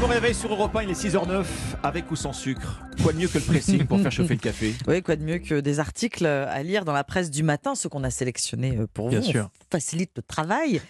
bon réveil sur Europe 1, il est 6h09, avec ou sans sucre. Quoi de mieux que le pressing pour faire chauffer le café Oui, quoi de mieux que des articles à lire dans la presse du matin, ceux qu'on a sélectionnés euh, pour Bien vous. sûr. On facilite le travail.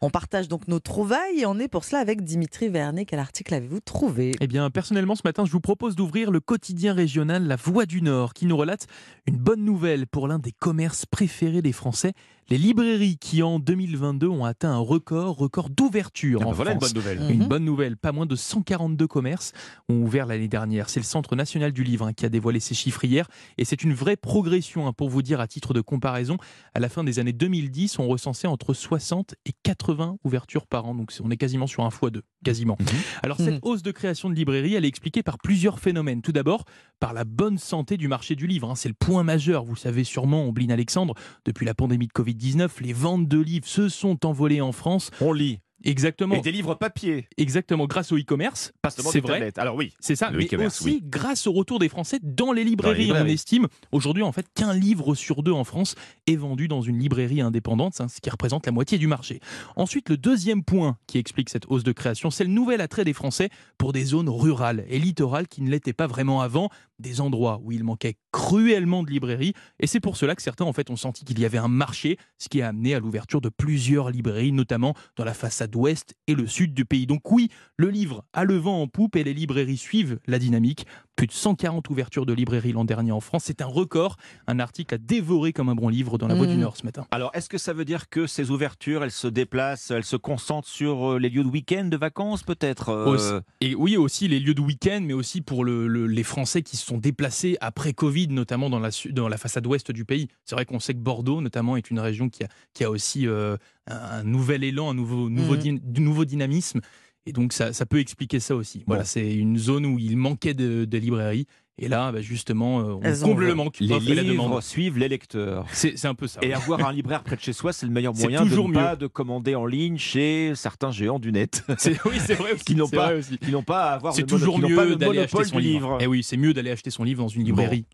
On partage donc nos trouvailles et on est pour cela avec Dimitri Vernet. Quel article avez-vous trouvé? Eh bien, personnellement, ce matin, je vous propose d'ouvrir le quotidien régional La Voix du Nord, qui nous relate une bonne nouvelle pour l'un des commerces préférés des Français, les librairies qui, en 2022, ont atteint un record, record d'ouverture Ah en bah Voilà une France. bonne nouvelle. Mhm. Une bonne nouvelle, pas moins de 142 commerces ont ouvert l'année dernière. C'est le Centre national du livre hein, qui a dévoilé ces chiffres hier. Et c'est une vraie progression, hein, pour vous dire à titre de comparaison. À la fin des années 2010, on recensait entre 60 et 80 ouvertures par an. Donc on est quasiment sur un fois deux, quasiment. Mhm. Alors Mhm. cette hausse de création de librairies, elle est expliquée par plusieurs phénomènes. Tout d'abord, par la bonne santé du marché du livre. hein. C'est le point majeur. Vous savez sûrement, Ombline Alexandre, depuis la pandémie de Covid-19, les ventes de livres se sont envolées en France. On lit. Exactement. Et des livres papier, Exactement, grâce au e-commerce. pas seulement C'est des vrai. tablettes. Alors oui, C'est ça, mais e-commerce, aussi oui. grâce au retour des Français dans les librairies. librairies. On estime aujourd'hui en fait qu'un livre sur deux en France est vendu dans une librairie indépendante, hein, ce qui représente la moitié du marché. Ensuite, le deuxième point qui explique cette hausse de création, c'est le nouvel attrait des Français pour des zones rurales et littorales qui ne l'étaient pas vraiment avant, des endroits où il manquait cruellement de librairies. Et c'est pour cela que certains en fait ont senti qu'il y avait un marché, ce qui a amené à l'ouverture de plusieurs librairies, notamment dans la façade ouest et le sud du pays. Donc oui, le livre a le vent en poupe et les librairies suivent la dynamique. Plus de 140 ouvertures de librairies l'an dernier en France, c'est un record. Un article à dévorer comme un bon livre dans la Voix du Mhm. Nord ce matin. Alors, est-ce que ça veut dire que ces ouvertures, elles se déplacent, elles se concentrent sur euh, les lieux de week-end, de vacances, peut-être euh? Et oui, aussi les lieux de week-end, mais aussi pour le- le- les Français qui se sont déplacés après Covid, notamment dans la, dans la façade ouest du pays. C'est vrai qu'on sait que Bordeaux, notamment, est une région qui a, qui a aussi euh, un, un nouvel élan, un nouveau, nouveau, Mhm. Du nouveau dynamisme. Et donc, ça, ça peut expliquer ça aussi. Voilà, Bon. c'est une zone où il manquait de, de librairies. Et là, bah, justement, euh, on Elles comble le manque. les la livres demande. suivent les lecteurs. C'est un peu ça. Et avoir un libraire près de chez soi, c'est le meilleur moyen de toujours ne pas mieux. de commander en ligne chez certains géants du net C'est- oui, c'est vrai aussi. Qui n'ont c'est pas- vrai aussi. qui n'ont pas à avoir C'est toujours mieux le d'aller acheter son livre. livre. Et oui, c'est mieux d'aller acheter son livre dans une librairie.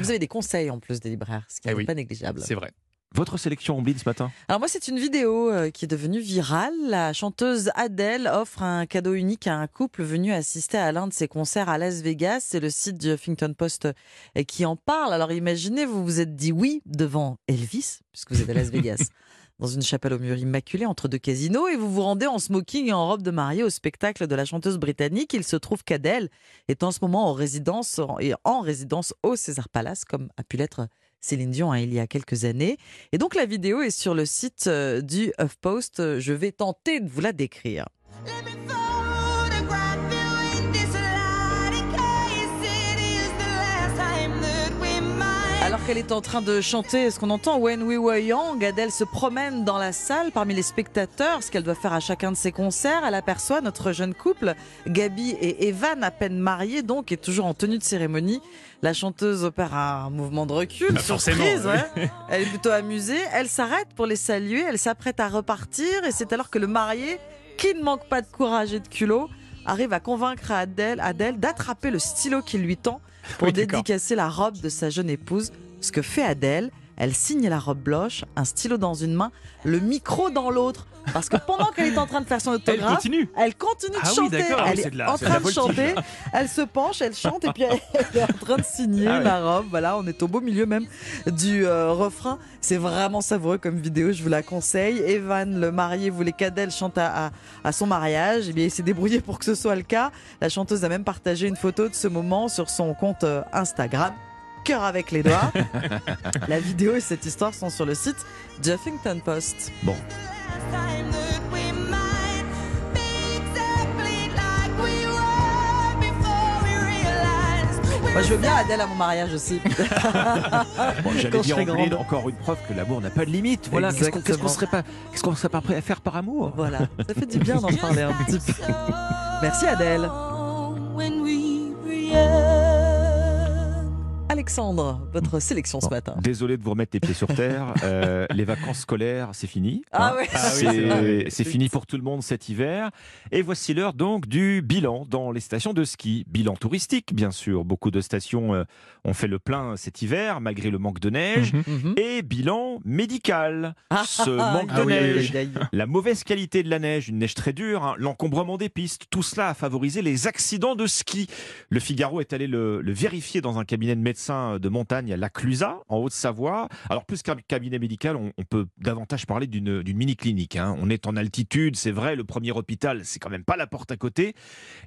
Vous avez des conseils en plus des libraires, ce qui Eh n'est oui. pas négligeable. C'est vrai. Votre sélection Ombline ce matin Alors moi, c'est une vidéo euh, qui est devenue virale. La chanteuse Adele offre un cadeau unique à un couple venu assister à l'un de ses concerts à Las Vegas. C'est le site du Huffington Post euh, qui en parle. Alors imaginez, vous vous êtes dit oui devant Elvis, puisque vous êtes à Las Vegas. Dans une chapelle au mur immaculé entre deux casinos et vous vous rendez en smoking et en robe de mariée au spectacle de la chanteuse britannique. Il se trouve qu'Adèle est en ce moment en résidence et en résidence au César Palace, comme a pu l'être Céline Dion hein, il y a quelques années. Et donc la vidéo est sur le site euh, du HuffPost. Je vais tenter de vous la décrire. Qu'elle est en train de chanter, ce qu'on entend When We Were Young, Adèle se promène dans la salle parmi les spectateurs, ce qu'elle doit faire à chacun de ses concerts. Elle aperçoit notre jeune couple, Gabi et Evan, à peine mariés donc, et toujours en tenue de cérémonie. La chanteuse opère un mouvement de recul, Bah, surprise, ouais. ouais. Elle est plutôt amusée. Elle s'arrête pour les saluer, elle s'apprête à repartir, et c'est alors que le marié, qui ne manque pas de courage et de culot, arrive à convaincre Adèle, Adèle d'attraper le stylo qui lui tend pour Oui, dédicacer la robe de sa jeune épouse. Ce que fait Adèle, elle signe la robe blanche, un stylo dans une main, le micro dans l'autre. Parce que pendant qu'elle est en train de faire son Elle autographe, continue. elle continue de Ah chanter. oui, elle est, de la- en de train de chanter. Elle se penche, elle chante et puis elle, elle est en train de signer Ah ouais. la robe. Voilà, on est au beau milieu même du euh, refrain. C'est vraiment savoureux comme vidéo, je vous la conseille. Evan, le marié, voulait qu'Adèle chante à, à- à son mariage. Eh bien, il s'est débrouillé pour que ce soit le cas. La chanteuse a même partagé une photo de ce moment sur son compte euh, Instagram. Cœur avec les doigts. la vidéo et cette histoire sont sur le site Huffington Post. Bon, Moi, je veux bien Adèle à mon mariage aussi. Bon, grande. encore une preuve que l'amour n'a pas de limite. Voilà, qu'est-ce qu'on Exactement. serait pas, qu'est-ce qu'on serait pas prêt à faire par amour? Voilà, ça fait du bien d'en parler un petit peu. Merci Adèle. Alexandre, votre sélection ce Bon, matin. Désolé de vous remettre les pieds sur terre. Euh, les vacances scolaires, c'est fini. Ah hein. ouais. Ah oui, C'est- c'est fini pour tout le monde cet hiver. Et voici l'heure donc du bilan dans les stations de ski. Bilan touristique, bien sûr. Beaucoup de stations euh, ont fait le plein cet hiver, malgré le manque de neige. Mhm. Mhm. Et bilan médical. Ce manque Ah de oui, oui, oui. neige. La mauvaise qualité de la neige, une neige très dure, hein, l'encombrement des pistes, tout cela a favorisé les accidents de ski. Le Figaro est allé le, le vérifier dans un cabinet de médecins de montagne à La Clusaz, en Haute-Savoie. Alors plus qu'un cabinet médical, on, on peut davantage parler d'une mini-clinique. hein. On est en altitude, c'est vrai, le premier hôpital, c'est quand même pas la porte à côté.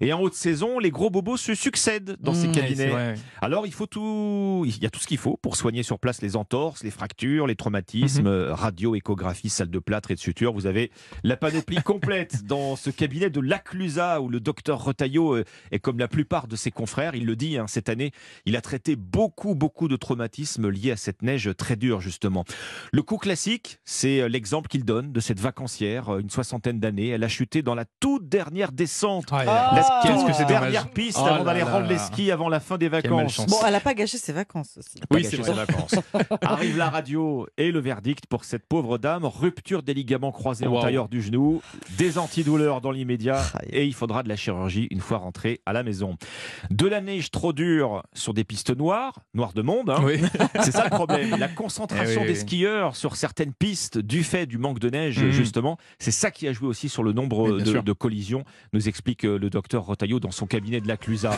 Et en haute saison, les gros bobos se succèdent dans ces Mmh, cabinets. Alors, il faut tout, il y a tout ce qu'il faut pour soigner sur place les entorses, les fractures, les traumatismes, euh, radio, échographie, salle de plâtre et de suture. Vous avez la panoplie complète dans ce cabinet de l'Aclusa où le docteur Retailleau euh, est comme la plupart de ses confrères. Il le dit, hein, cette année, il a traité beaucoup, beaucoup de traumatismes liés à cette neige très dure, justement. Le coup classique, c'est euh, l'exemple qu'il donne de cette vacancière, euh, une soixantaine d'années. Elle a chuté dans la toute dernière descente. Ah, Ah, La Qu'est-ce toute que c'est dommage. dernière piste Oh avant d'aller là. rendre les skis avant la fin des vacances. Bon, elle n'a pas gâché ses vacances aussi. Oui, c'est ses vacances. Arrive la radio et le verdict pour cette pauvre dame. Rupture des ligaments croisés Wow. antérieurs du genou, des antidouleurs dans l'immédiat Aïe. et il faudra de la chirurgie une fois rentrée à la maison. De la neige trop dure sur des pistes noires, noires de monde, hein. Oui. c'est ça le problème. La concentration Eh oui, des oui. skieurs sur certaines pistes du fait du manque de neige, Mhm. justement, c'est ça qui a joué aussi sur le nombre de collisions, nous explique euh, le docteur Rotaillot dans son cabinet de la Clusaz.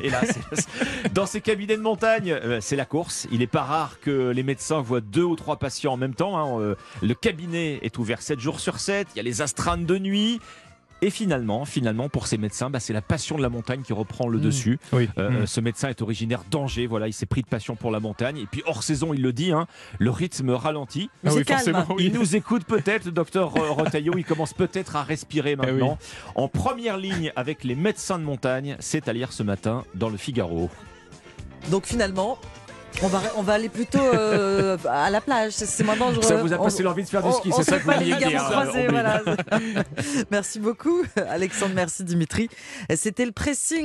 Et là, c'est- dans ces cabinets de montagne, euh, c'est la course. Il n'est pas rare que les médecins voient deux ou trois patients en même temps. hein. Euh, Le cabinet est ouvert 7 jours sur 7. Il y a les astreintes de nuit. Et finalement, finalement, pour ces médecins, bah, c'est la passion de la montagne qui reprend le Mm. dessus. Oui. Euh, Mm. euh, Ce médecin est originaire d'Angers. Voilà, il s'est pris de passion pour la montagne. Et puis hors saison, il le dit, hein, le rythme ralentit. Ah c'est oui, calme. forcément, oui. Il nous écoute peut-être, le docteur Rotaillot. Il commence peut-être à respirer Eh oui. maintenant. En première ligne avec les médecins de montagne, c'est à lire ce matin dans le Figaro. Donc finalement, on va, on va aller plutôt euh, à la plage. C'est- maintenant. je- Ça vous a passé l'envie de faire du ski, c'est ça que vous vouliez dire. croisés, voilà. merci beaucoup, Alexandre. Merci Dimitri. C'était le pressing.